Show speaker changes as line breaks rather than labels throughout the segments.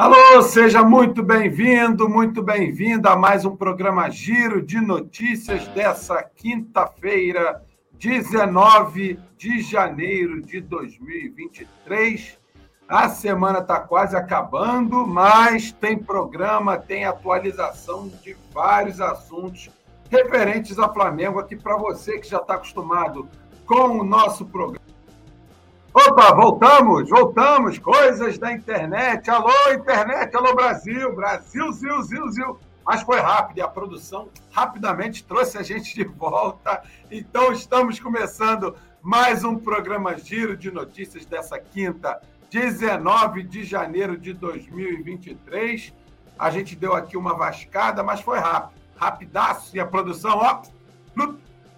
Alô, seja muito bem-vindo, muito bem-vinda a mais um programa Giro de Notícias dessa quinta-feira, 19 de janeiro de 2023. A semana está quase acabando, mas tem programa, tem atualização de vários assuntos referentes a Flamengo aqui para você que já está acostumado com o nosso programa Opa, voltamos, voltamos. Coisas da internet. Alô, internet, alô, Brasil. Brasil, zil, zil, zil. Mas foi rápido e a produção rapidamente trouxe a gente de volta. Então, estamos começando mais um programa Giro de Notícias dessa quinta, 19 de janeiro de 2023. A gente deu aqui uma vascada, mas foi rápido. Rapidaço. E a produção, ó,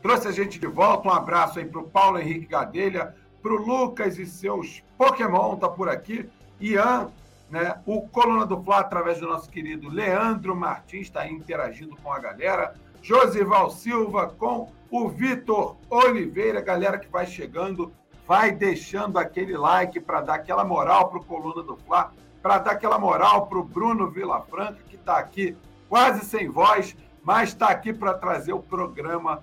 trouxe a gente de volta. Um abraço aí para o Paulo Henrique Gadelha para o Lucas e seus Pokémon, tá por aqui. Ian, né? O Coluna do Fla, através do nosso querido Leandro Martins, está interagindo com a galera. Josival Silva com o Vitor Oliveira, galera que vai chegando, vai deixando aquele like para dar aquela moral para o Coluna do Fla, para dar aquela moral para o Bruno Vilafranca, que está aqui quase sem voz, mas está aqui para trazer o programa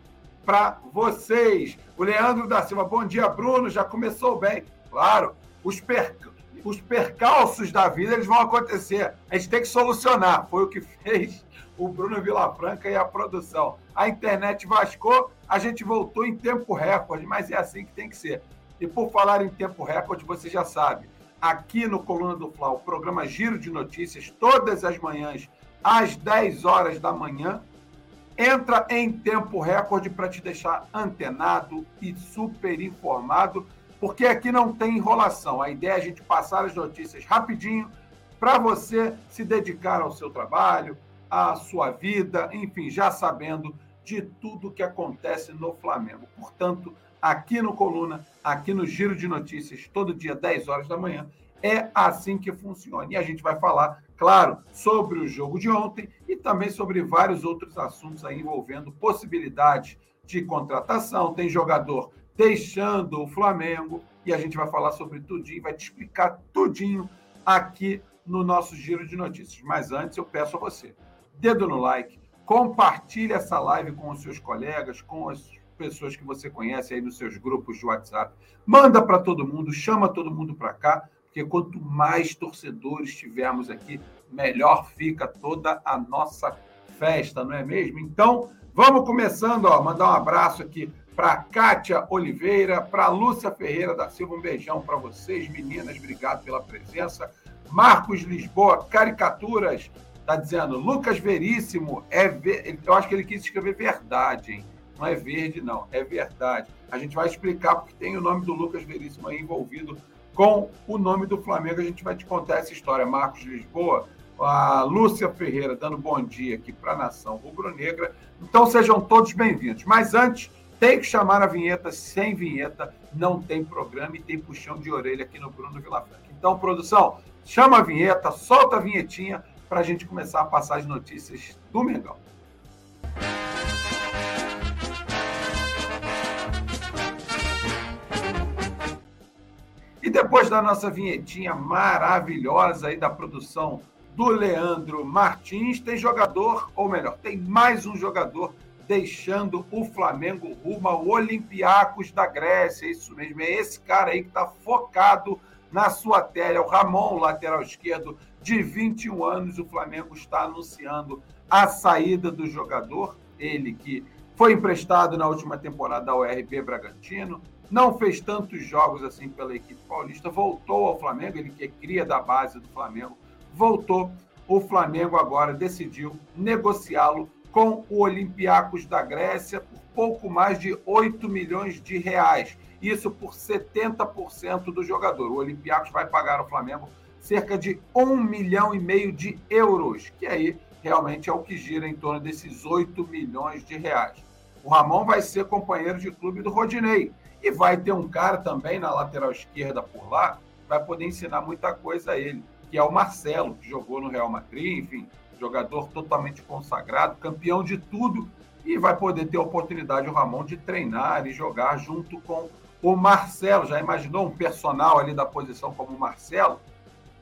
para vocês. O Leandro da Silva, bom dia, Bruno. Já começou bem. Claro, os, per... os percalços da vida eles vão acontecer. A gente tem que solucionar. Foi o que fez o Bruno Vilafranca e a produção. A internet vascou, a gente voltou em tempo recorde, mas é assim que tem que ser. E por falar em tempo recorde, você já sabe, aqui no Coluna do Fla, o programa Giro de Notícias, todas as manhãs, às 10 horas da manhã, entra em tempo recorde para te deixar antenado e super informado, porque aqui não tem enrolação. A ideia é a gente passar as notícias rapidinho para você se dedicar ao seu trabalho, à sua vida, enfim, já sabendo de tudo que acontece no Flamengo. Portanto, aqui no Coluna, aqui no Giro de Notícias, todo dia, 10 horas da manhã, é assim que funciona. E a gente vai falar claro, sobre o jogo de ontem e também sobre vários outros assuntos aí envolvendo possibilidade de contratação. Tem jogador deixando o Flamengo e a gente vai falar sobre tudinho, vai te explicar tudinho aqui no nosso giro de notícias. Mas antes eu peço a você, dedo no like, compartilhe essa live com os seus colegas, com as pessoas que você conhece aí nos seus grupos de WhatsApp. Manda para todo mundo, chama todo mundo para cá porque quanto mais torcedores tivermos aqui, melhor fica toda a nossa festa, não é mesmo? Então, vamos começando, ó, mandar um abraço aqui para Kátia Oliveira, para Lúcia Ferreira da Silva, um beijão para vocês, meninas, obrigado pela presença. Marcos Lisboa, caricaturas, tá dizendo, Lucas Veríssimo, é ver... eu acho que ele quis escrever verdade, hein? Não é verde, não, é verdade. A gente vai explicar porque tem o nome do Lucas Veríssimo aí envolvido com o nome do Flamengo. A gente vai te contar essa história. Marcos Lisboa, a Lúcia Ferreira dando bom dia aqui para a nação rubro-negra. Então sejam todos bem-vindos. Mas antes, tem que chamar a vinheta. Sem vinheta, não tem programa e tem puxão de orelha aqui no Bruno Vilafranca. Então, produção, chama a vinheta, solta a vinhetinha para a gente começar a passar as notícias do Mengão. E depois da nossa vinhetinha maravilhosa aí da produção do Leandro Martins, tem jogador, ou melhor, tem mais um jogador deixando o Flamengo rumo ao Olympiacos da Grécia. Isso mesmo, é esse cara aí que está focado na sua tela, é o Ramon, lateral esquerdo, de 21 anos. O Flamengo está anunciando a saída do jogador, ele que foi emprestado na última temporada ao RB Bragantino, não fez tantos jogos assim pela equipe paulista, voltou ao Flamengo, ele que é cria da base do Flamengo, voltou. O Flamengo agora decidiu negociá-lo com o Olympiacos da Grécia por pouco mais de 8 milhões de reais. Isso por 70% do jogador. O Olympiacos vai pagar ao Flamengo cerca de 1 milhão e meio de euros, que aí realmente é o que gira em torno desses 8 milhões de reais. O Ramon vai ser companheiro de clube do Rodinei, e vai ter um cara também na lateral esquerda por lá, vai poder ensinar muita coisa a ele, que é o Marcelo, que jogou no Real Madrid, enfim, jogador totalmente consagrado, campeão de tudo, e vai poder ter a oportunidade, o Ramon, de treinar e jogar junto com o Marcelo. Já imaginou um personal ali da posição como o Marcelo?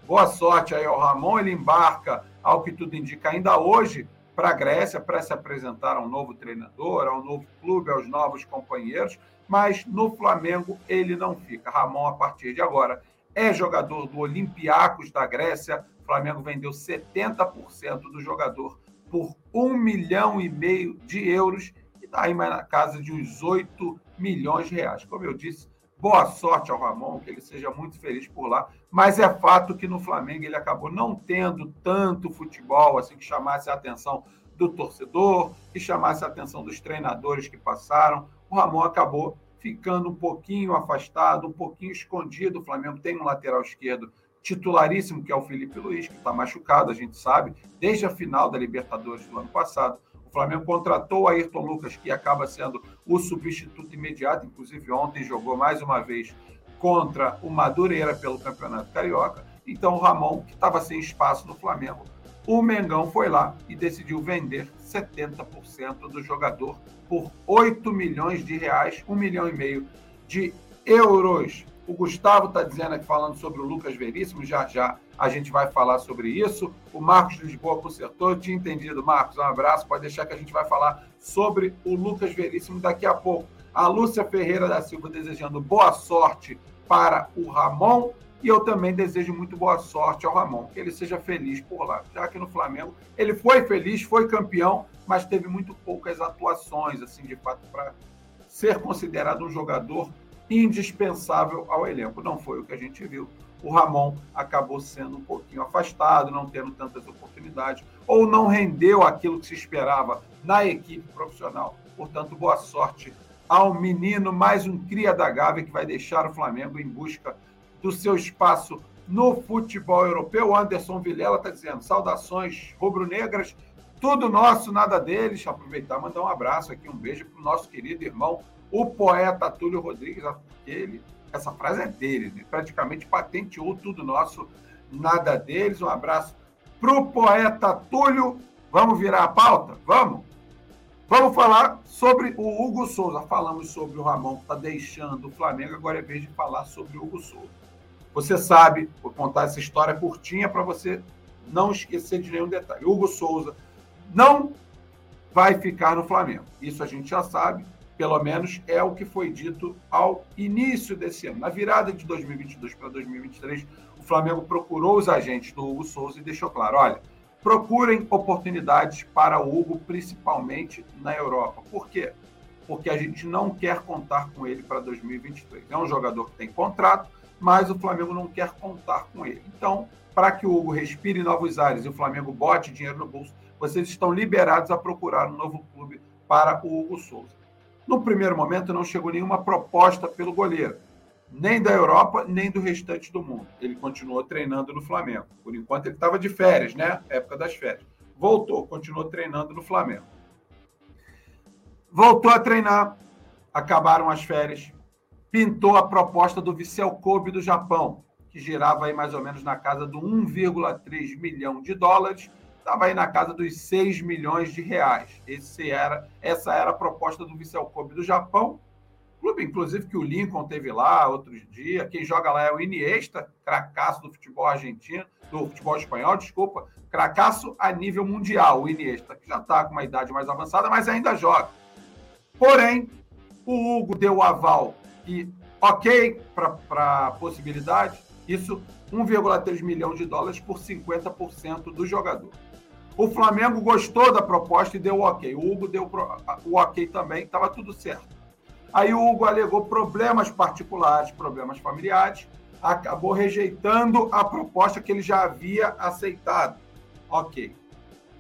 Boa sorte aí ao Ramon. Ele embarca, ao que tudo indica, ainda hoje para a Grécia para se apresentar a um novo treinador, a um novo clube, aos novos companheiros. Mas no Flamengo ele não fica. Ramon, a partir de agora, é jogador do Olympiacos da Grécia. O Flamengo vendeu 70% do jogador por um milhão e meio de euros e está aí mais na casa de uns 8 milhões de reais. Como eu disse, boa sorte ao Ramon, que ele seja muito feliz por lá. Mas é fato que no Flamengo ele acabou não tendo tanto futebol assim que chamasse a atenção do torcedor, que chamasse a atenção dos treinadores que passaram. O Ramon acabou ficando um pouquinho afastado, um pouquinho escondido. O Flamengo tem um lateral esquerdo titularíssimo, que é o Felipe Luiz, que está machucado, a gente sabe, desde a final da Libertadores do ano passado. O Flamengo contratou o Ayrton Lucas, que acaba sendo o substituto imediato, inclusive ontem jogou mais uma vez contra o Madureira pelo Campeonato Carioca. Então o Ramon, que estava sem espaço no Flamengo, o Mengão foi lá e decidiu vender 70% do jogador por 8 milhões de reais, 1 milhão e meio de euros. O Gustavo está dizendo aqui, falando sobre o Lucas Veríssimo, já já a gente vai falar sobre isso. O Marcos Lisboa consertou, eu tinha entendido. Marcos, um abraço, pode deixar que a gente vai falar sobre o Lucas Veríssimo daqui a pouco. A Lúcia Ferreira da Silva desejando boa sorte para o Ramon e eu também desejo muito boa sorte ao Ramon, que ele seja feliz por lá, já que no Flamengo ele foi feliz, foi campeão, mas teve muito poucas atuações, assim, de fato, para ser considerado um jogador indispensável ao elenco. Não foi o que a gente viu. O Ramon acabou sendo um pouquinho afastado, não tendo tantas oportunidades, ou não rendeu aquilo que se esperava na equipe profissional. Portanto, boa sorte ao menino, mais um cria da Gávea que vai deixar o Flamengo em busca do seu espaço no futebol europeu. Anderson Vilela está dizendo: saudações rubro-negras, tudo nosso, nada deles. Aproveitar mandar um abraço aqui, um beijo para o nosso querido irmão o poeta Túlio Rodrigues, ele, essa frase é dele, ele praticamente patenteou tudo nosso, nada deles. Um abraço para o poeta Túlio. Vamos virar a pauta? Vamos? Vamos falar sobre o Hugo Souza. Falamos sobre o Ramon que está deixando o Flamengo, agora é vez de falar sobre o Hugo Souza. Você sabe, vou contar essa história curtinha para você não esquecer de nenhum detalhe. Hugo Souza não vai ficar no Flamengo. Isso a gente já sabe pelo menos é o que foi dito ao início desse ano. Na virada de 2022 para 2023, o Flamengo procurou os agentes do Hugo Souza e deixou claro: olha, procurem oportunidades para o Hugo, principalmente na Europa. Por quê? Porque a gente não quer contar com ele para 2023. É um jogador que tem contrato, mas o Flamengo não quer contar com ele. Então, para que o Hugo respire novos ares e o Flamengo bote dinheiro no bolso, vocês estão liberados a procurar um novo clube para o Hugo Souza. No primeiro momento, não chegou nenhuma proposta pelo goleiro, nem da Europa, nem do restante do mundo. Ele continuou treinando no Flamengo. Por enquanto, ele estava de férias, né? Época das férias. Voltou, continuou treinando no Flamengo. Voltou a treinar, acabaram as férias, pintou a proposta do Vissel Kobe do Japão, que girava aí mais ou menos na casa do 1,3 milhão de dólares estava aí na casa dos 6 milhões de reais. Esse era, essa era a proposta do Vissel Kobe do Japão. Clube, inclusive, que o Lincoln teve lá outros dias. Quem joga lá é o Iniesta, cracaço do futebol argentino, do futebol espanhol, desculpa. Cracaço a nível mundial, o Iniesta, que já está com uma idade mais avançada, mas ainda joga. Porém, o Hugo deu o aval e ok para a possibilidade, isso 1,3 milhão de dólares por 50% do jogador. O Flamengo gostou da proposta e deu o ok. O Hugo deu o ok também, estava tudo certo. Aí o Hugo alegou problemas particulares, problemas familiares, acabou rejeitando a proposta que ele já havia aceitado. Ok.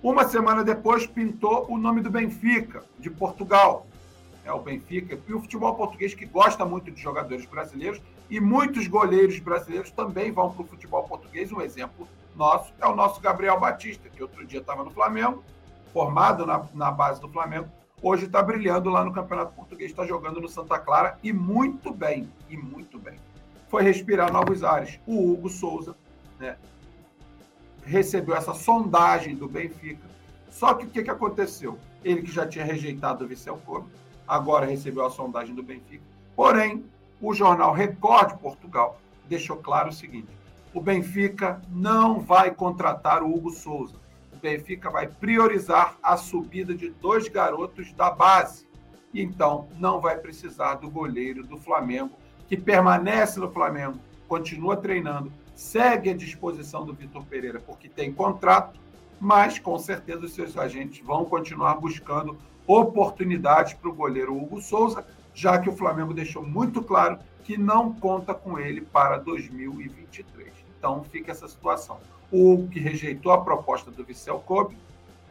Uma semana depois pintou o nome do Benfica, de Portugal. É o Benfica. E o futebol português que gosta muito de jogadores brasileiros e muitos goleiros brasileiros também vão para o futebol português. Um exemplo nosso é o nosso Gabriel Batista, que outro dia estava no Flamengo, formado na, na base do Flamengo, hoje está brilhando lá no Campeonato Português, está jogando no Santa Clara e muito bem, e muito bem. Foi respirar novos ares. O Hugo Souza né, recebeu essa sondagem do Benfica. Só que o que, que aconteceu? Ele que já tinha rejeitado o Vicel Kobe, agora recebeu a sondagem do Benfica. Porém, o jornal Record Portugal deixou claro o seguinte: o Benfica não vai contratar o Hugo Souza. O Benfica vai priorizar a subida de dois garotos da base. Então, não vai precisar do goleiro do Flamengo, que permanece no Flamengo, continua treinando, segue à disposição do Vitor Pereira, porque tem contrato, mas com certeza os seus agentes vão continuar buscando oportunidades para o goleiro Hugo Souza, já que o Flamengo deixou muito claro que não conta com ele para 2023. Então fica essa situação. O que rejeitou a proposta do Vissel Kobe,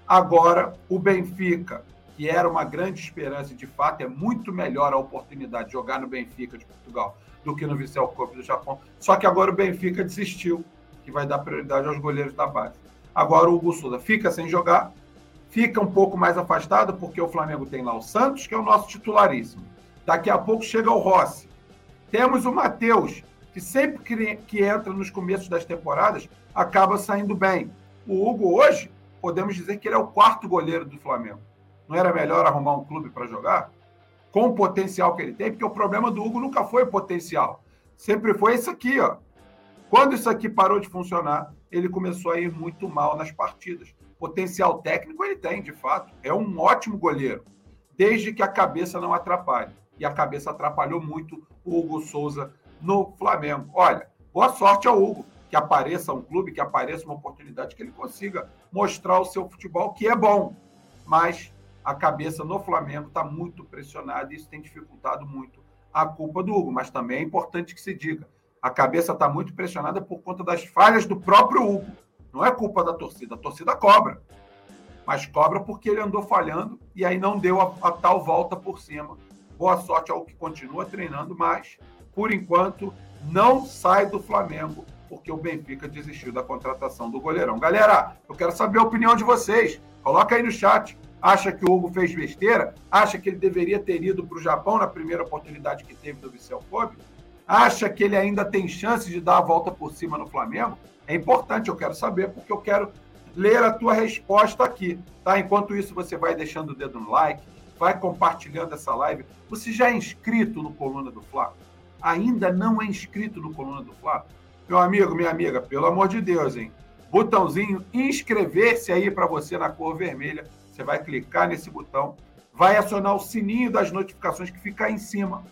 agora o Benfica, que era uma grande esperança e de fato é muito melhor a oportunidade de jogar no Benfica de Portugal do que no Vissel Kobe do Japão. Só que agora o Benfica desistiu, que vai dar prioridade aos goleiros da base. Agora o Hugo Souza fica sem jogar, fica um pouco mais afastado, porque o Flamengo tem lá o Santos, que é o nosso titularíssimo. Daqui a pouco chega o Rossi. Temos o Matheus, que sempre que, que entra nos começos das temporadas, acaba saindo bem. O Hugo hoje, podemos dizer que ele é o quarto goleiro do Flamengo. Não era melhor arrumar um clube para jogar? com o potencial que ele tem, porque o problema do Hugo nunca foi o potencial. Sempre foi isso aqui, ó. Quando isso aqui parou de funcionar, ele começou a ir muito mal nas partidas. Potencial técnico ele tem, de fato. É um ótimo goleiro, desde que a cabeça não atrapalhe. E a cabeça atrapalhou muito o Hugo Souza no Flamengo. Olha, boa sorte ao Hugo. Que apareça um clube, que apareça uma oportunidade, que ele consiga mostrar o seu futebol, que é bom. Mas a cabeça no Flamengo está muito pressionada e isso tem dificultado muito a culpa do Hugo. Mas também é importante que se diga: a cabeça está muito pressionada por conta das falhas do próprio Hugo. Não é culpa da torcida, a torcida cobra. Mas cobra porque ele andou falhando e aí não deu a, a tal volta por cima. Boa sorte ao que continua treinando, mas por enquanto não sai do Flamengo porque o Benfica desistiu da contratação do goleirão. Galera, eu quero saber a opinião de vocês. Coloca aí no chat acha que o Hugo fez besteira, acha que ele deveria ter ido para o Japão na primeira oportunidade que teve do Vissel Kobe, acha que ele ainda tem chance de dar a volta por cima no Flamengo, é importante, eu quero saber, porque eu quero ler a tua resposta aqui, tá? Enquanto isso, você vai deixando o dedo no like, vai compartilhando essa live. Você já é inscrito no Coluna do Fla? Ainda não é inscrito no Coluna do Fla? Meu amigo, minha amiga, pelo amor de Deus, hein? Botãozinho inscrever-se aí para você na cor vermelha você vai clicar nesse botão, vai acionar o sininho das notificações que fica aí em cima.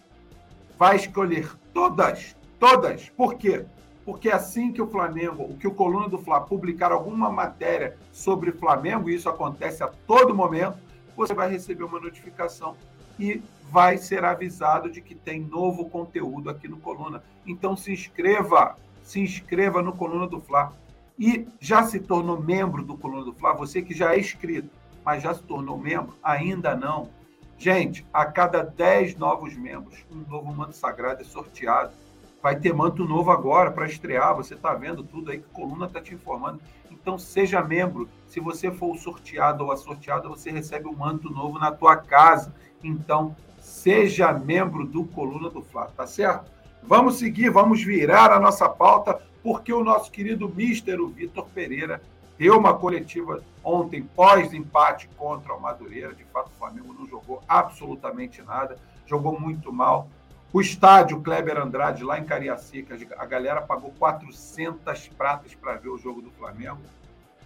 Vai escolher todas, todas. Por quê? Porque assim que o Flamengo, o que o Coluna do Fla publicar alguma matéria sobre Flamengo, e isso acontece a todo momento, você vai receber uma notificação e vai ser avisado de que tem novo conteúdo aqui no Coluna. Então se inscreva, se inscreva no Coluna do Fla. E já se tornou membro do Coluna do Fla, você que já é inscrito mas já se tornou membro? Ainda não. Gente, a cada 10 novos membros, um novo manto sagrado é sorteado. Vai ter manto novo agora para estrear. Você está vendo tudo aí que a coluna está te informando. Então, seja membro. Se você for o sorteado ou a sorteada, você recebe um manto novo na tua casa. Então, seja membro do Coluna do Fla, tá certo? Vamos seguir, vamos virar a nossa pauta, porque o nosso querido Mister, o Vitor Pereira, deu uma coletiva ontem pós-empate contra o Madureira. De fato, o Flamengo não jogou absolutamente nada, jogou muito mal. O estádio Kleber Andrade, lá em Cariacica, a galera pagou 400 pratas para ver o jogo do Flamengo.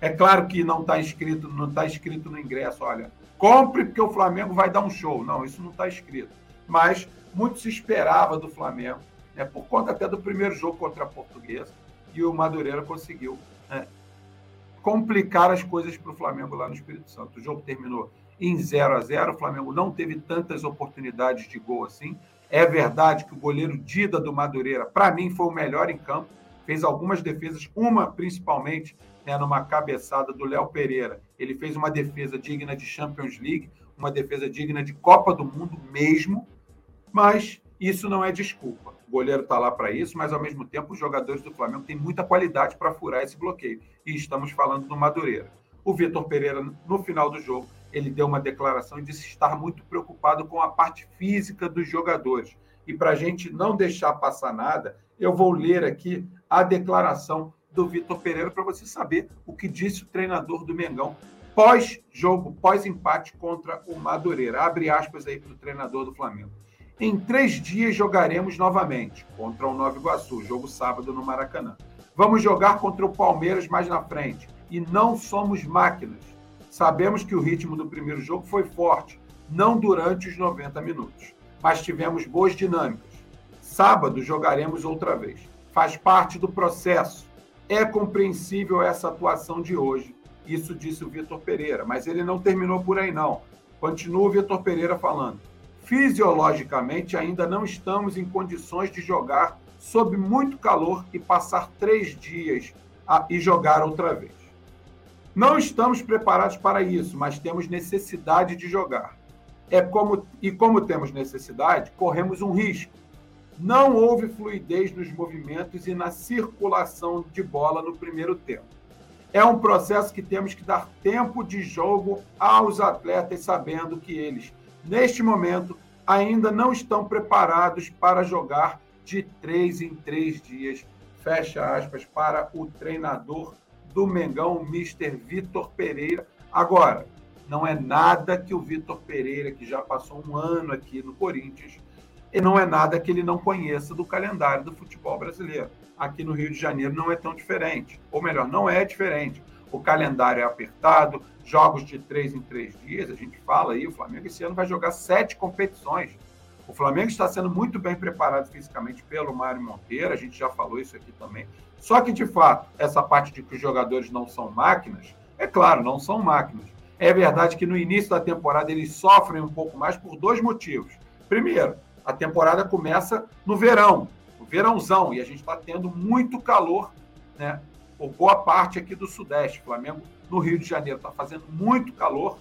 É claro que não está escrito, não está escrito no ingresso, olha, compre porque o Flamengo vai dar um show. Não, isso não está escrito. Mas muito se esperava do Flamengo, né, por conta até do primeiro jogo contra a Portuguesa, e o Madureira conseguiu né, complicar as coisas para o Flamengo lá no Espírito Santo. O jogo terminou em 0 a 0 o Flamengo não teve tantas oportunidades de gol assim. É verdade que o goleiro Dida do Madureira, para mim, foi o melhor em campo, fez algumas defesas, uma principalmente né, numa cabeçada do Léo Pereira. Ele fez uma defesa digna de Champions League, uma defesa digna de Copa do Mundo mesmo, mas isso não é desculpa. O goleiro está lá para isso, mas ao mesmo tempo os jogadores do Flamengo têm muita qualidade para furar esse bloqueio. E estamos falando do Madureira. O Vitor Pereira, no final do jogo, ele deu uma declaração e disse estar muito preocupado com a parte física dos jogadores. E para a gente não deixar passar nada, eu vou ler aqui a declaração do Vitor Pereira para você saber o que disse o treinador do Mengão pós-jogo, pós-empate contra o Madureira. Abre aspas aí para o treinador do Flamengo. Em três dias jogaremos novamente contra o Nova Iguaçu, jogo sábado no Maracanã. Vamos jogar contra o Palmeiras mais na frente. E não somos máquinas. Sabemos que o ritmo do primeiro jogo foi forte, não durante os 90 minutos, mas tivemos boas dinâmicas. Sábado jogaremos outra vez. Faz parte do processo. É compreensível essa atuação de hoje. Isso disse o Vitor Pereira, mas ele não terminou por aí, não. Continua o Vitor Pereira falando. Fisiologicamente, ainda não estamos em condições de jogar sob muito calor e passar três dias a, e jogar outra vez. Não estamos preparados para isso, mas temos necessidade de jogar. É como e como temos necessidade, corremos um risco. Não houve fluidez nos movimentos e na circulação de bola no primeiro tempo. É um processo que temos que dar tempo de jogo aos atletas, sabendo que eles, neste momento, ainda não estão preparados para jogar de três em três dias. Fecha aspas para o treinador do Mengão, Mr. Vitor Pereira. Agora, não é nada que o Vitor Pereira, que já passou um ano aqui no Corinthians, e não é nada que ele não conheça do calendário do futebol brasileiro. Aqui no Rio de Janeiro não é tão diferente. Ou melhor, não é diferente. O calendário é apertado, jogos de três em três dias. A gente fala aí, o Flamengo esse ano vai jogar sete competições. O Flamengo está sendo muito bem preparado fisicamente pelo Mário Monteiro, a gente já falou isso aqui também. Só que, de fato, essa parte de que os jogadores não são máquinas, é claro, não são máquinas. É verdade que no início da temporada eles sofrem um pouco mais por dois motivos. Primeiro, a temporada começa no verão, no verãozão, e a gente está tendo muito calor, né? Por boa parte aqui do Sudeste. Flamengo no Rio de Janeiro está fazendo muito calor.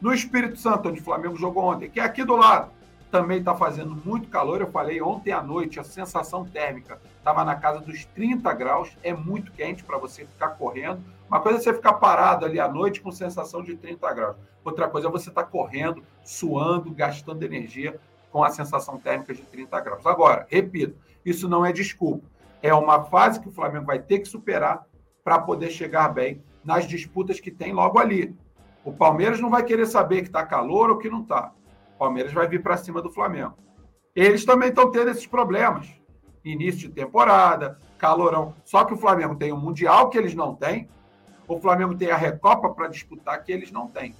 No Espírito Santo, onde o Flamengo jogou ontem, que é aqui do lado, também está fazendo muito calor. Eu falei ontem à noite, a sensação térmica estava na casa dos 30 graus. É muito quente para você ficar correndo. Uma coisa é você ficar parado ali à noite com sensação de 30 graus. Outra coisa é você estar tá correndo, suando, gastando energia com a sensação térmica de 30 graus. Agora, repito, isso não é desculpa. É uma fase que o Flamengo vai ter que superar para poder chegar bem nas disputas que tem logo ali. O Palmeiras não vai querer saber que está calor ou que não está. Palmeiras vai vir para cima do Flamengo. Eles também estão tendo esses problemas. Início de temporada, calorão. Só que o Flamengo tem o Mundial que eles não têm. O Flamengo tem a Recopa para disputar que eles não têm.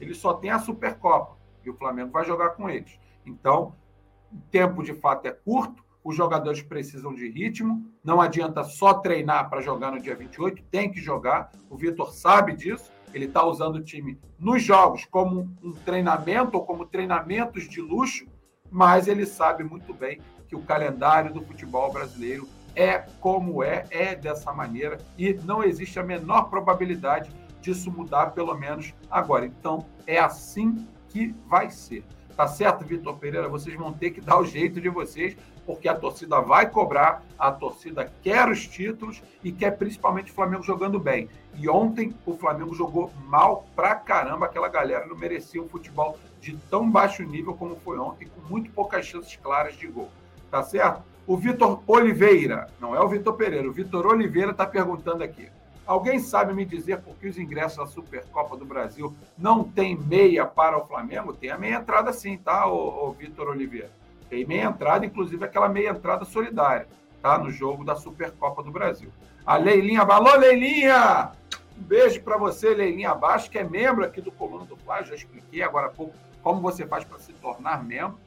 Eles só têm a Supercopa. E o Flamengo vai jogar com eles. Então, o tempo de fato é curto. Os jogadores precisam de ritmo. Não adianta só treinar para jogar no dia 28. Tem que jogar. O Vitor sabe disso. Ele está usando o time nos jogos como um treinamento ou como treinamentos de luxo, mas ele sabe muito bem que o calendário do futebol brasileiro é como é, é dessa maneira e não existe a menor probabilidade disso mudar, pelo menos agora. Então, é assim que vai ser. Tá certo, Vitor Pereira? Vocês vão ter que dar o jeito de vocês, porque a torcida vai cobrar, a torcida quer os títulos e quer principalmente o Flamengo jogando bem. E ontem o Flamengo jogou mal pra caramba, aquela galera não merecia um futebol de tão baixo nível como foi ontem, com muito poucas chances claras de gol. Tá certo? O Vitor Oliveira, não é o Vitor Pereira, o Vitor Oliveira está perguntando aqui. Alguém sabe me dizer por que os ingressos da Supercopa do Brasil não tem meia para o Flamengo? Tem a meia entrada sim, tá, o, o Vitor Oliveira? Tem meia entrada, inclusive aquela meia entrada solidária, tá? No jogo da Supercopa do Brasil. A Leilinha, alô Leilinha! Um beijo para você, Leilinha Abaixo, que é membro aqui do Coluna do Fla. Já expliquei agora há pouco como você faz para se tornar membro.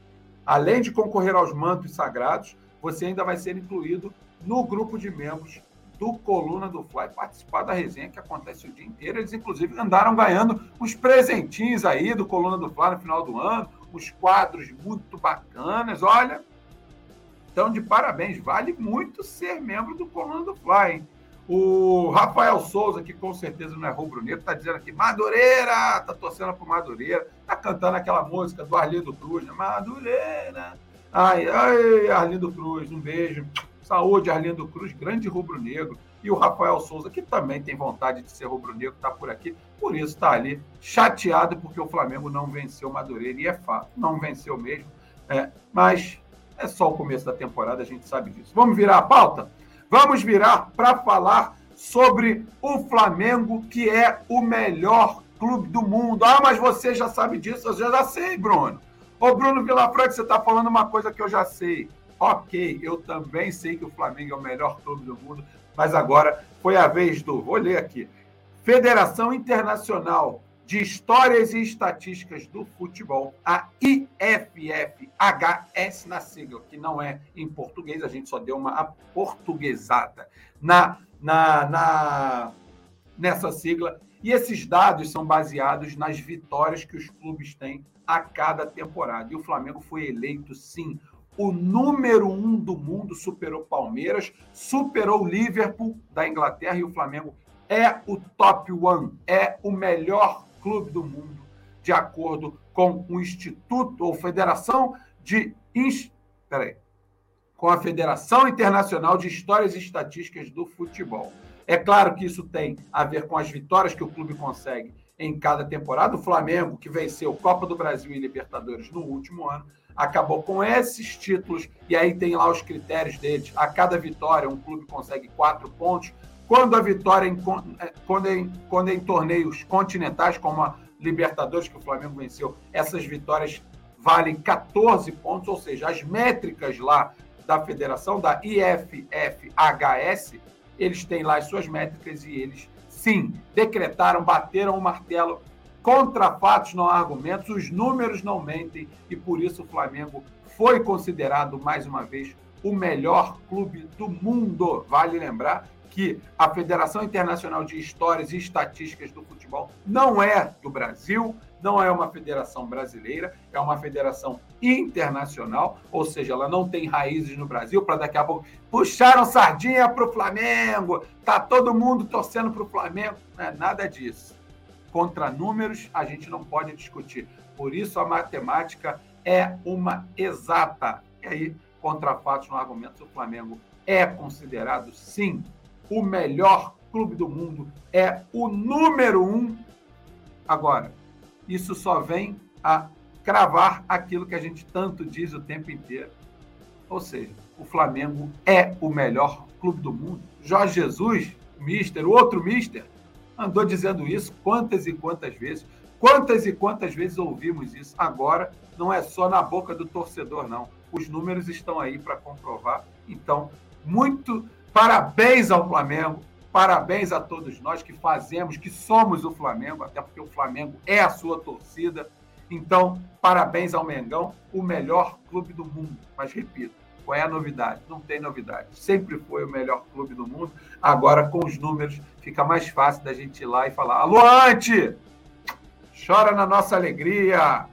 Além de concorrer aos mantos sagrados, você ainda vai ser incluído no grupo de membros do Coluna do Fly participar da resenha que acontece o dia inteiro. Eles, inclusive, andaram ganhando uns presentinhos aí do Coluna do Fly no final do ano, uns quadros muito bacanas. Olha, então, de parabéns. Vale muito ser membro do Coluna do Fly, hein? O Rafael Souza, que com certeza não é rubro-negro, está dizendo aqui, Madureira! Está torcendo para Madureira. Está cantando aquela música do Arlindo Cruz, né? Madureira! Ai, ai, Arlindo Cruz, um beijo. Saúde, Arlindo Cruz, grande rubro-negro. E o Rafael Souza, que também tem vontade de ser rubro-negro, está por aqui. Por isso está ali chateado porque o Flamengo não venceu o Madureira. E é fato, não venceu mesmo. É, mas é só o começo da temporada, a gente sabe disso. Vamos virar a pauta? Vamos virar para falar sobre o Flamengo, que é o melhor clube do mundo. Ah, mas você já sabe disso? Eu já sei, Bruno. Ô, Bruno Vilafranca, você está falando uma coisa que eu já sei. Ok, eu também sei que o Flamengo é o melhor clube do mundo. Mas agora foi a vez do, vou ler aqui, Federação Internacional de Histórias e Estatísticas do Futebol, a IFFHS na sigla, que não é em português, a gente só deu uma portuguesada na, na, na, nessa sigla. E esses dados são baseados nas vitórias que os clubes têm a cada temporada. E o Flamengo foi eleito, sim, o número um do mundo, superou Palmeiras, superou o Liverpool da Inglaterra e o Flamengo é o top one, é o melhor clube do mundo, de acordo com o Instituto ou Federação de. Peraí. Com a Federação Internacional de Histórias e Estatísticas do Futebol. É claro que isso tem a ver com as vitórias que o clube consegue em cada temporada. O Flamengo, que venceu Copa do Brasil e Libertadores no último ano, acabou com esses títulos, e aí tem lá os critérios deles. A cada vitória, um clube consegue quatro pontos. Quando a vitória em, é, quando em, quando em torneios continentais, como a Libertadores, que o Flamengo venceu, essas vitórias valem 14 pontos, ou seja, as métricas lá da federação, da IFFHS, eles têm lá as suas métricas e eles, sim, decretaram, bateram o martelo contra fatos, não há argumentos, os números não mentem e por isso o Flamengo foi considerado, mais uma vez, o melhor clube do mundo. Vale lembrar que a Federação Internacional de Histórias e Estatísticas do Futebol não é do Brasil, não é uma federação brasileira, é uma federação internacional, ou seja, ela não tem raízes no Brasil, para daqui a pouco puxaram sardinha para o Flamengo, tá todo mundo torcendo para o Flamengo. Não é nada disso. Contra números, a gente não pode discutir. Por isso, a matemática é uma exata. E aí, contra fatos no argumento, o Flamengo é considerado, sim, o melhor clube do mundo, é o número um. Agora, isso só vem a cravar aquilo que a gente tanto diz o tempo inteiro. Ou seja, o Flamengo é o melhor clube do mundo. Jorge Jesus, mister, o outro mister, andou dizendo isso quantas e quantas vezes. Quantas e quantas vezes ouvimos isso? Agora, não é só na boca do torcedor, não. Os números estão aí para comprovar. Então, muito Parabéns ao Flamengo, parabéns a todos nós que fazemos, que somos o Flamengo, até porque o Flamengo é a sua torcida. Então, parabéns ao Mengão, o melhor clube do mundo. Mas repito, qual é a novidade? Não tem novidade. Sempre foi o melhor clube do mundo. Agora, com os números, fica mais fácil da gente ir lá e falar: Alô, Ante! Chora na nossa alegria!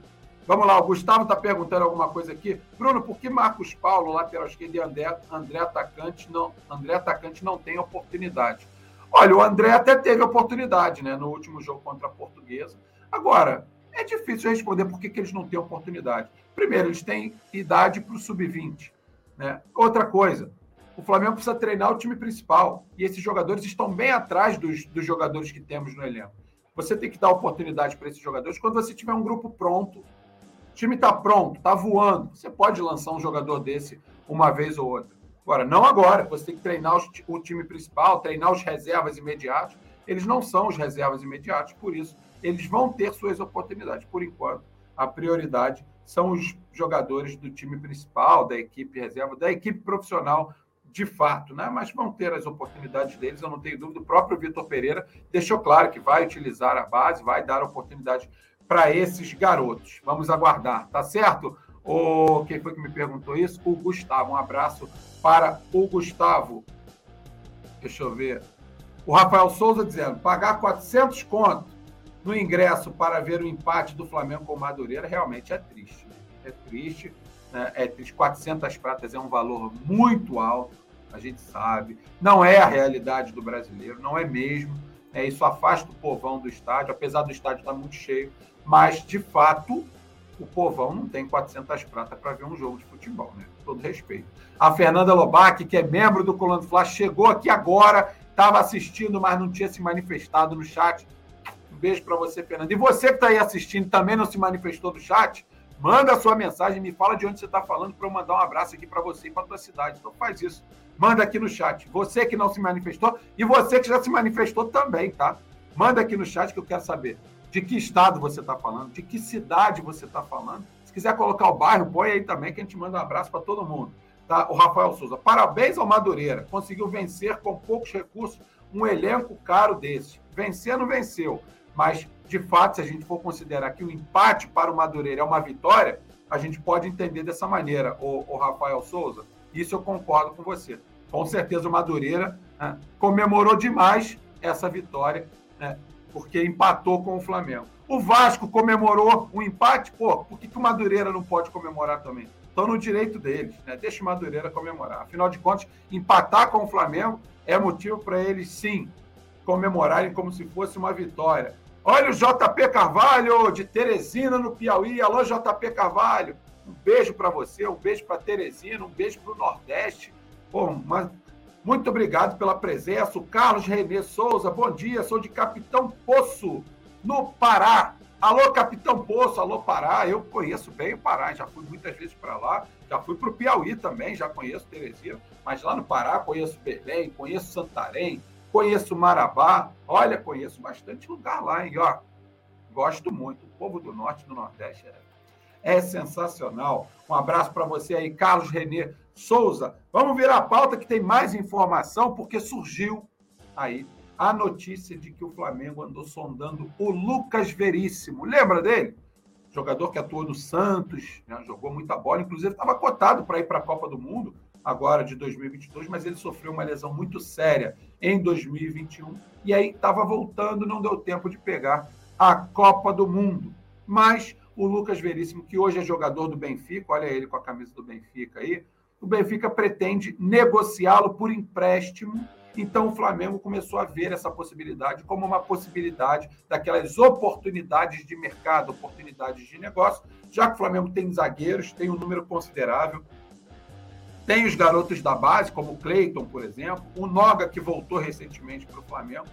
Vamos lá, o Gustavo está perguntando alguma coisa aqui. Bruno, por que Marcos Paulo, lateral esquerdo, e André, André, atacante, não, André Atacante não tem oportunidade? Olha, o André até teve oportunidade né, no último jogo contra a Portuguesa. Agora, é difícil responder por que, que eles não têm oportunidade. Primeiro, eles têm idade para o sub-20. Né? Outra coisa, o Flamengo precisa treinar o time principal. E esses jogadores estão bem atrás dos, dos jogadores que temos no elenco. Você tem que dar oportunidade para esses jogadores quando você tiver um grupo pronto o time está pronto, está voando. Você pode lançar um jogador desse uma vez ou outra. Agora, não agora. Você tem que treinar os, o time principal, treinar os reservas imediatos. Eles não são os reservas imediatos, por isso eles vão ter suas oportunidades. Por enquanto, a prioridade são os jogadores do time principal, da equipe reserva, da equipe profissional de fato, né? Mas vão ter as oportunidades deles, eu não tenho dúvida. O próprio Vitor Pereira deixou claro que vai utilizar a base, vai dar oportunidade para esses garotos. Vamos aguardar, tá certo? O, quem foi que me perguntou isso? O Gustavo. Um abraço para o Gustavo. Deixa eu ver. O Rafael Souza dizendo: pagar 400 conto no ingresso para ver o empate do Flamengo com o Madureira realmente é triste. É triste. Né? É triste. 400 pratas é um valor muito alto, a gente sabe. Não é a realidade do brasileiro, não é mesmo. É, isso afasta o povão do estádio, apesar do estádio estar muito cheio mas, de fato, o povão não tem 400 pratas para ver um jogo de futebol, né? Todo respeito. A Fernanda Lobac, que é membro do Colando Fla, chegou aqui agora, estava assistindo, mas não tinha se manifestado no chat. Um beijo para você, Fernanda. E você que está aí assistindo também não se manifestou no chat, manda a sua mensagem, me fala de onde você está falando para eu mandar um abraço aqui para você e para tua cidade. Então faz isso. Manda aqui no chat. Você que não se manifestou e você que já se manifestou também, tá? Manda aqui no chat que eu quero saber de que estado você está falando, de que cidade você está falando. Se quiser colocar o bairro, põe aí também, que a gente manda um abraço para todo mundo. Tá? O Rafael Souza, parabéns ao Madureira, conseguiu vencer com poucos recursos um elenco caro desse. Vencer não venceu, mas de fato, se a gente for considerar que o empate para o Madureira é uma vitória, a gente pode entender dessa maneira, o, o Rafael Souza. Isso eu concordo com você. Com certeza o Madureira né, comemorou demais essa vitória, né, porque empatou com o Flamengo. O Vasco comemorou um empate, pô, por que, que o Madureira não pode comemorar também? Estão no direito deles, né? Deixa o Madureira comemorar. Afinal de contas, empatar com o Flamengo é motivo para eles, sim, comemorarem como se fosse uma vitória. Olha o JP Carvalho, de Teresina, no Piauí. Alô, JP Carvalho. Um beijo para você, um beijo para Teresina, um beijo para o Nordeste. Bom, mas muito obrigado pela presença. O Carlos Renê Souza, bom dia. Sou de Capitão Poço, no Pará. Alô, Capitão Poço, alô, Pará. Eu conheço bem o Pará, já fui muitas vezes para lá. Já fui para o Piauí também, já conheço Teresina. Mas lá no Pará conheço Belém, conheço Santarém, Conheço Marabá. Olha, conheço bastante lugar lá, hein? Ó, gosto muito. O povo do Norte e do Nordeste é, é sensacional. Um abraço para você aí, Carlos Renê Souza. Vamos virar a pauta que tem mais informação, porque surgiu aí a notícia de que o Flamengo andou sondando o Lucas Veríssimo. Lembra dele? Jogador que atuou no Santos, né? jogou muita bola, inclusive estava cotado para ir para a Copa do Mundo agora de 2022, mas ele sofreu uma lesão muito séria em 2021 e aí estava voltando, não deu tempo de pegar a Copa do Mundo. Mas o Lucas Veríssimo, que hoje é jogador do Benfica, olha ele com a camisa do Benfica aí, o Benfica pretende negociá-lo por empréstimo. Então o Flamengo começou a ver essa possibilidade como uma possibilidade daquelas oportunidades de mercado, oportunidades de negócio, já que o Flamengo tem zagueiros, tem um número considerável, tem os garotos da base, como o Cleiton, por exemplo, o Noga, que voltou recentemente para o Flamengo.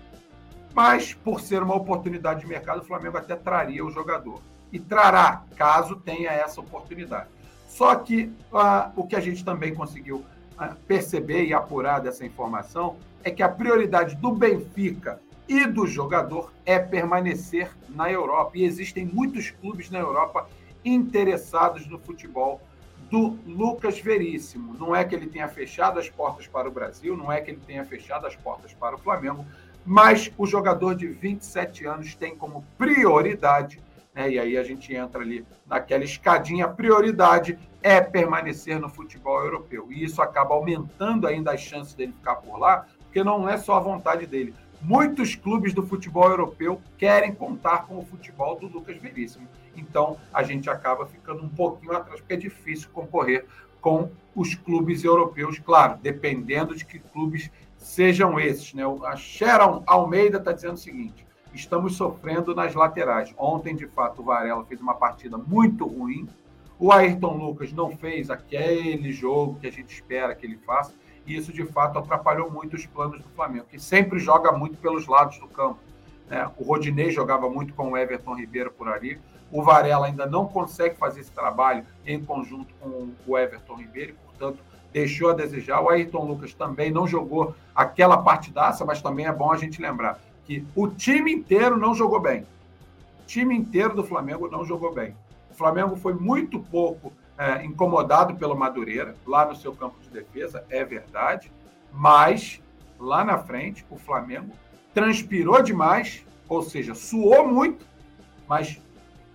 Mas, por ser uma oportunidade de mercado, o Flamengo até traria o jogador. E trará, caso tenha essa oportunidade. Só que ah, o que a gente também conseguiu ah, perceber e apurar dessa informação é que a prioridade do Benfica e do jogador é permanecer na Europa. E existem muitos clubes na Europa interessados no futebol do Lucas Veríssimo. Não é que ele tenha fechado as portas para o Brasil, não é que ele tenha fechado as portas para o Flamengo, mas o jogador de 27 anos tem como prioridade, né, e aí a gente entra ali naquela escadinha, prioridade é permanecer no futebol europeu. E isso acaba aumentando ainda as chances dele ficar por lá, porque não é só a vontade dele. Muitos clubes do futebol europeu querem contar com o futebol do Lucas Veríssimo. Então, a gente acaba ficando um pouquinho atrás, porque é difícil concorrer com os clubes europeus, claro, dependendo de que clubes sejam esses. Né? A Sharon Almeida está dizendo o seguinte: estamos sofrendo nas laterais. Ontem, de fato, o Varela fez uma partida muito ruim. O Ayrton Lucas não fez aquele jogo que a gente espera que ele faça. E isso, de fato, atrapalhou muito os planos do Flamengo, que sempre joga muito pelos lados do campo. Né? O Rodinei jogava muito com o Everton Ribeiro por ali. O Varela ainda não consegue fazer esse trabalho em conjunto com o Everton Ribeiro, portanto, deixou a desejar. O Ayrton Lucas também não jogou aquela partidaça, mas também é bom a gente lembrar que o time inteiro não jogou bem. O time inteiro do Flamengo não jogou bem. O Flamengo foi muito pouco é, incomodado pelo Madureira, lá no seu campo de defesa, é verdade, mas lá na frente o Flamengo transpirou demais, ou seja, suou muito, mas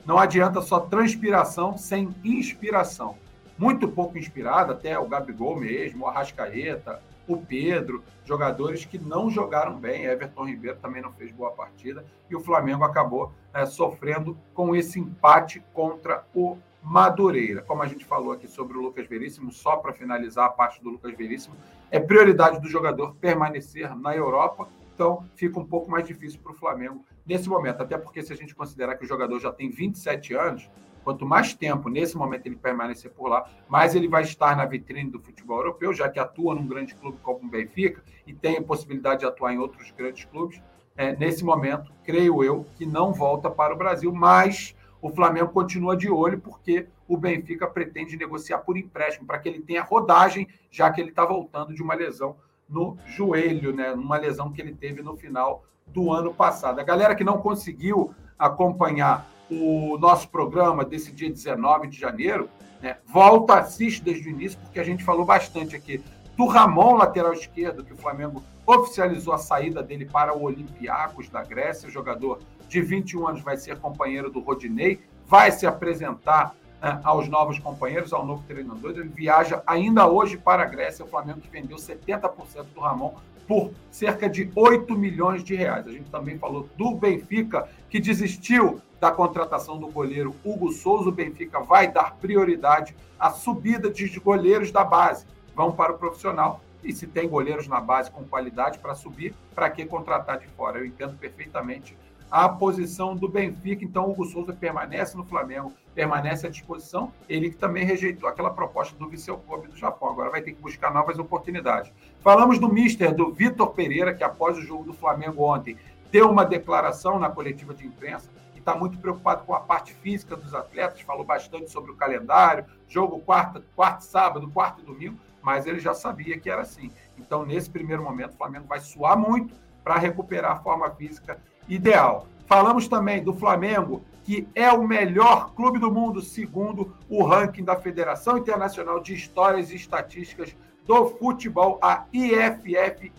não adianta só transpiração sem inspiração. Muito pouco inspirado, até o Gabigol mesmo, o Arrascaeta, o Pedro, jogadores que não jogaram bem. Everton Ribeiro também não fez boa partida. E o Flamengo acabou né, sofrendo com esse empate contra o Madureira. Como a gente falou aqui sobre o Lucas Veríssimo, só para finalizar a parte do Lucas Veríssimo, é prioridade do jogador permanecer na Europa. Então fica um pouco mais difícil para o Flamengo nesse momento, até porque se a gente considerar que o jogador já tem 27 anos, quanto mais tempo nesse momento ele permanecer por lá, mais ele vai estar na vitrine do futebol europeu, já que atua num grande clube como o Benfica e tem a possibilidade de atuar em outros grandes clubes. É, nesse momento, creio eu, que não volta para o Brasil, mas o Flamengo continua de olho porque o Benfica pretende negociar por empréstimo para que ele tenha rodagem, já que ele está voltando de uma lesão no joelho, né? Uma lesão que ele teve no final do ano passado. A galera que não conseguiu acompanhar o nosso programa desse dia 19 de janeiro, né, volta, assiste desde o início, porque a gente falou bastante aqui do Ramon, lateral esquerdo, que o Flamengo oficializou a saída dele para o Olympiacos da Grécia. Jogador de 21 anos vai ser companheiro do Rodinei, vai se apresentar uh, aos novos companheiros, ao novo treinador. Ele viaja ainda hoje para a Grécia. O Flamengo que vendeu 70% do Ramon por cerca de 8 milhões de reais. A gente também falou do Benfica, que desistiu da contratação do goleiro Hugo Souza. O Benfica vai dar prioridade à subida de goleiros da base. Vão para o profissional. E se tem goleiros na base com qualidade para subir, para que contratar de fora? Eu entendo perfeitamente a posição do Benfica. Então, o Hugo Souza permanece no Flamengo, permanece à disposição. Ele que também rejeitou aquela proposta do Viseu Kobe do Japão. Agora vai ter que buscar novas oportunidades. Falamos do Mister, do Vitor Pereira, que após o jogo do Flamengo ontem deu uma declaração na coletiva de imprensa e está muito preocupado com a parte física dos atletas. Falou bastante sobre o calendário, jogo quarta, quarta sábado, quarto e domingo, mas ele já sabia que era assim. Então, nesse primeiro momento, o Flamengo vai suar muito para recuperar a forma física ideal. Falamos também do Flamengo, que é o melhor clube do mundo, segundo o ranking da Federação Internacional de Histórias e Estatísticas do Futebol, a IFFHS.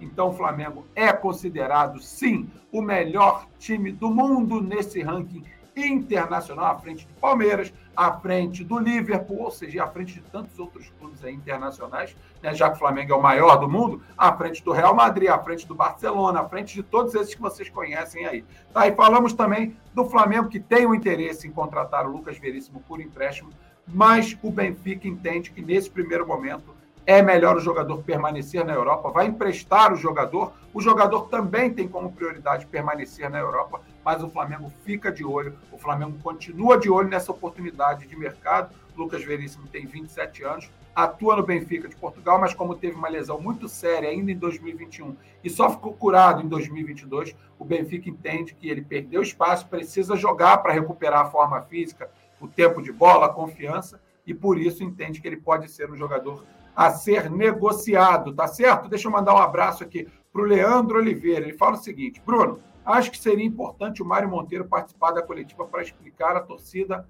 Então, o Flamengo é considerado, sim, o melhor time do mundo nesse ranking internacional, à frente do Palmeiras, à frente do Liverpool, ou seja, à frente de tantos outros clubes internacionais, né, já que o Flamengo é o maior do mundo, à frente do Real Madrid, à frente do Barcelona, à frente de todos esses que vocês conhecem aí. Tá, e falamos também do Flamengo, que tem o interesse em contratar o Lucas Veríssimo por empréstimo, mas o Benfica entende que nesse primeiro momento é melhor o jogador permanecer na Europa, vai emprestar o jogador. O jogador também tem como prioridade permanecer na Europa, mas o Flamengo fica de olho, o Flamengo continua de olho nessa oportunidade de mercado. Lucas Veríssimo tem 27 anos, atua no Benfica de Portugal, mas como teve uma lesão muito séria ainda em 2021 e só ficou curado em 2022, o Benfica entende que ele perdeu espaço, precisa jogar para recuperar a forma física, o tempo de bola, a confiança, e por isso entende que ele pode ser um jogador a ser negociado, tá certo? Deixa eu mandar um abraço aqui para o Leandro Oliveira. Ele fala o seguinte: Bruno, acho que seria importante o Mário Monteiro participar da coletiva para explicar a torcida.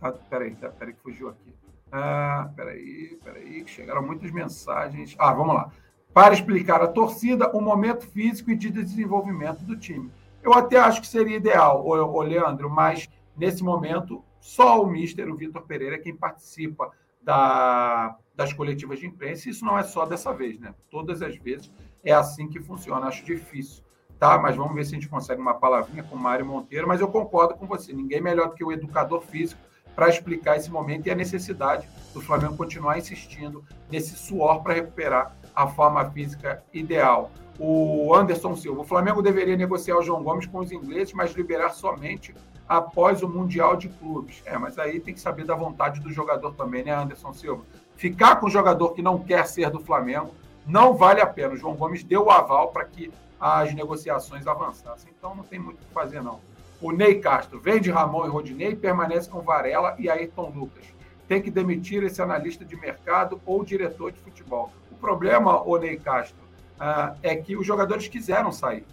Ah, peraí, tá, peraí, que fugiu aqui. Ah, peraí, peraí, que chegaram muitas mensagens. Ah, vamos lá. Para explicar a torcida o momento físico e de desenvolvimento do time. Eu até acho que seria ideal, ô, ô Leandro, mas nesse momento só o Mister, o Vitor Pereira, é quem participa da, das coletivas de imprensa. Isso não é só dessa vez, né? Todas as vezes é assim que funciona. Acho difícil, tá? Mas vamos ver se a gente consegue uma palavrinha com o Mário Monteiro. Mas eu concordo com você. Ninguém melhor do que o educador físico para explicar esse momento e a necessidade do Flamengo continuar insistindo nesse suor para recuperar a forma física ideal. O Anderson Silva, o Flamengo deveria negociar o João Gomes com os ingleses, mas liberar somente após o Mundial de Clubes. É, mas aí tem que saber da vontade do jogador também, né, Anderson Silva? Ficar com um jogador que não quer ser do Flamengo não vale a pena. O João Gomes deu o aval para que as negociações avançassem. Então não tem muito o que fazer, não. O Ney Castro vende Ramon e Rodinei, permanece com Varela e Ayrton Lucas. Tem que demitir esse analista de mercado ou diretor de futebol. O problema, o Ney Castro, uh, é que os jogadores quiseram sair.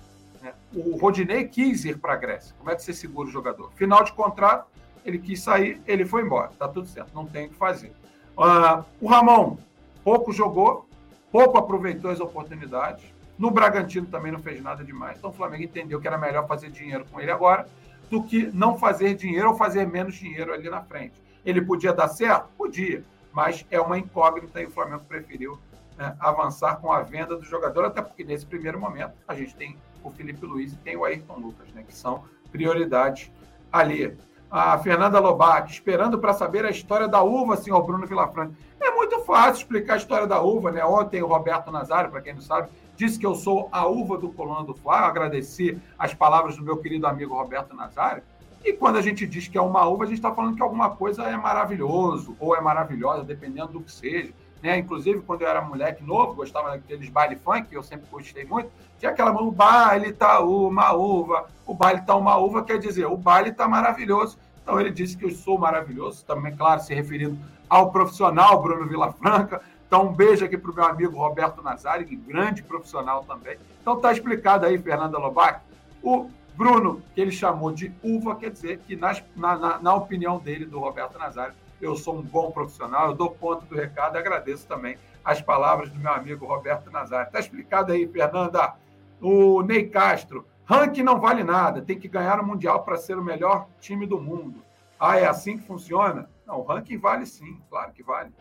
O Rodinei quis ir para a Grécia. Como é que você segura o jogador? Final de contrato, ele quis sair, ele foi embora. Tá tudo certo, não tem o que fazer. Uh, o Ramon pouco jogou, pouco aproveitou as oportunidades. No Bragantino também não fez nada demais. Então o Flamengo entendeu que era melhor fazer dinheiro com ele agora do que não fazer dinheiro ou fazer menos dinheiro ali na frente. Ele podia dar certo? Podia, mas é uma incógnita e o Flamengo preferiu né, avançar com a venda do jogador, até porque nesse primeiro momento a gente tem o Felipe Luiz e tem o Ayrton Lucas, né, que são prioridades ali a Fernanda Lobac, esperando para saber a história da uva, senhor Bruno Vilafranca. É muito fácil explicar a história da uva, né? Ontem o Roberto Nazário, para quem não sabe, disse que eu sou a uva do Coluna do Fla. Agradeci as palavras do meu querido amigo Roberto Nazário. E quando a gente diz que é uma uva, a gente está falando que alguma coisa é maravilhoso ou é maravilhosa, dependendo do que seja. Né? Inclusive, quando eu era moleque novo, gostava daqueles baile funk, eu sempre gostei muito, tinha aquela mão, o baile tá uma uva, o baile tá uma uva, quer dizer, o baile tá maravilhoso. Então ele disse que eu sou maravilhoso, também, claro, se referindo ao profissional Bruno Vilafranca. Então, um beijo aqui para o meu amigo Roberto Nazari, grande profissional também. Então, tá explicado aí, Fernanda Lobac. O Bruno, que ele chamou de uva, quer dizer que, nas, na, na, na, opinião dele, do Roberto Nazário, eu sou um bom profissional, eu dou conta do recado agradeço também as palavras do meu amigo Roberto Nazário. Está explicado aí, Fernanda. O Ney Castro, ranking não vale nada, tem que ganhar o Mundial para ser o melhor time do mundo. Ah, é assim que funciona? Não, o ranking vale sim, claro que vale.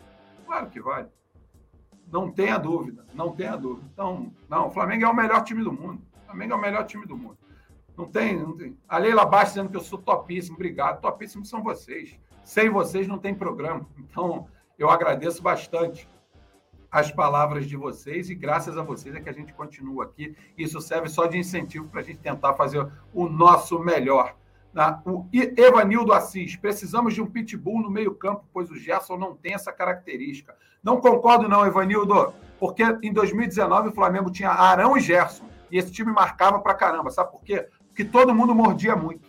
Claro que vale. Não tenha dúvida, não tenha dúvida. Então, não, o Flamengo é o melhor time do mundo. O Flamengo é o melhor time do mundo. Não tem, não tem. A Leila Baixo dizendo que eu sou topíssimo, obrigado. Topíssimos são vocês. Sem vocês não tem programa. Então, eu agradeço bastante as palavras de vocês e graças a vocês é que a gente continua aqui. Isso serve só de incentivo para a gente tentar fazer o nosso melhor. O Evanildo Assis, precisamos de um pitbull no meio-campo, pois o Gerson não tem essa característica. Não concordo, não, Evanildo, porque em 2019 o Flamengo tinha Arão e Gerson, e esse time marcava pra caramba. Sabe por quê? que todo mundo mordia muito.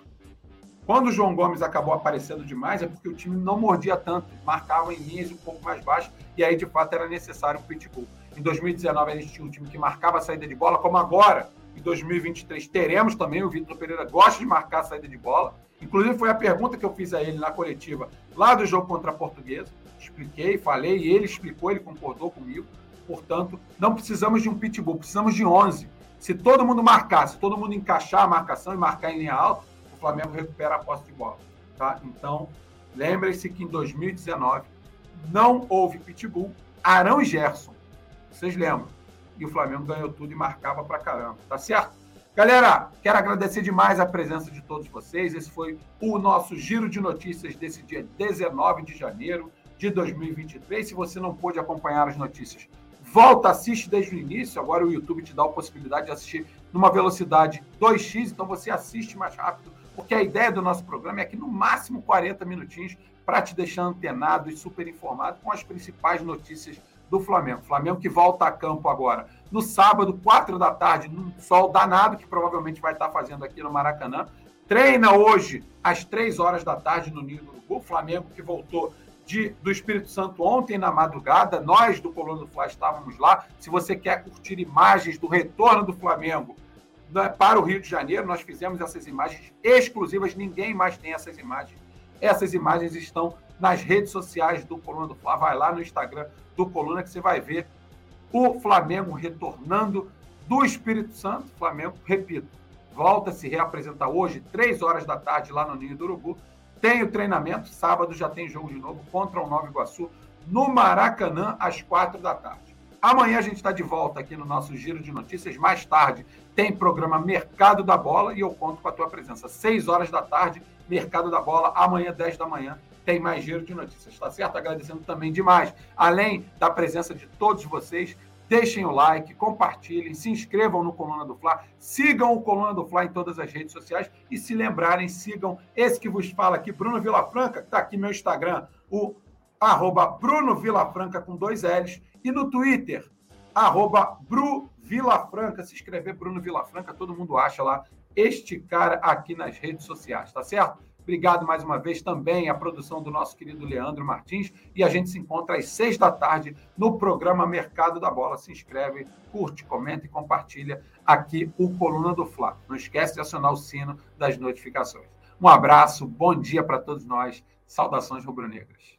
Quando o João Gomes acabou aparecendo demais, é porque o time não mordia tanto, marcava em linhas um pouco mais baixas, e aí de fato era necessário um pitbull. Em 2019 a gente tinha um time que marcava a saída de bola, como agora, em 2023 teremos também. O Vitor Pereira gosta de marcar a saída de bola. Inclusive foi a pergunta que eu fiz a ele na coletiva lá do jogo contra a Portuguesa. Expliquei, falei, e ele explicou, ele concordou comigo. Portanto, não precisamos de um pitbull, precisamos de 11 se todo mundo marcar, se todo mundo encaixar a marcação e marcar em linha alta, Flamengo recupera a posse de bola. Tá? Então, lembre-se que em 2019 não houve pitbull, Arão e Gerson. Vocês lembram? E o Flamengo ganhou tudo e marcava pra caramba. Tá certo? Galera, quero agradecer demais a presença de todos vocês. Esse foi o nosso giro de notícias desse dia 19 de janeiro de 2023. Se você não pôde acompanhar as notícias volta, assiste desde o início. Agora o YouTube te dá a possibilidade de assistir numa velocidade 2x, então você assiste mais rápido, porque a ideia do nosso programa é que no máximo 40 minutinhos para te deixar antenado e super informado com as principais notícias do Flamengo. Flamengo que volta a campo agora no sábado, 4 da tarde, num sol danado que provavelmente vai estar fazendo aqui no Maracanã. Treina hoje às 3 horas da tarde no Ninho do Urubu. Flamengo que voltou de, do Espírito Santo ontem na madrugada. Nós do Coluna do estávamos lá. Se você quer curtir imagens do retorno do Flamengo para o Rio de Janeiro, nós fizemos essas imagens exclusivas. Ninguém mais tem essas imagens. Essas imagens estão nas redes sociais do Coluna do Fla. Vai lá no Instagram do Coluna que você vai ver o Flamengo retornando do Espírito Santo. Flamengo, repito, volta a se reapresentar hoje, três horas da tarde, lá no Ninho do Urubu. Tem o treinamento, sábado já tem jogo de novo contra o Nova Iguaçu, no Maracanã, às quatro da tarde. Amanhã a gente está de volta aqui no nosso Giro de Notícias. Mais tarde tem programa Mercado da Bola e eu conto com a tua presença. Seis horas da tarde, Mercado da Bola. Amanhã, dez da manhã, tem mais Giro de Notícias, tá certo? Agradecendo também demais, além da presença de todos vocês, Deixem o like, compartilhem, se inscrevam no Coluna do Fla, sigam o Coluna do Fla em todas as redes sociais e, se lembrarem, sigam esse que vos fala aqui, Bruno Vilafranca, que está aqui meu Instagram, o arroba Bruno Vilafranca com dois L's, e no Twitter, arroba Bru Vilafranca. Se escrever Bruno Vilafranca, todo mundo acha lá este cara aqui nas redes sociais, tá certo? Obrigado mais uma vez também à produção do nosso querido Leandro Martins. E a gente se encontra às seis da tarde no programa Mercado da Bola. Se inscreve, curte, comenta e compartilha aqui o Coluna do Fla. Não esquece de acionar o sino das notificações. Um abraço, bom dia para todos nós. Saudações rubro-negras.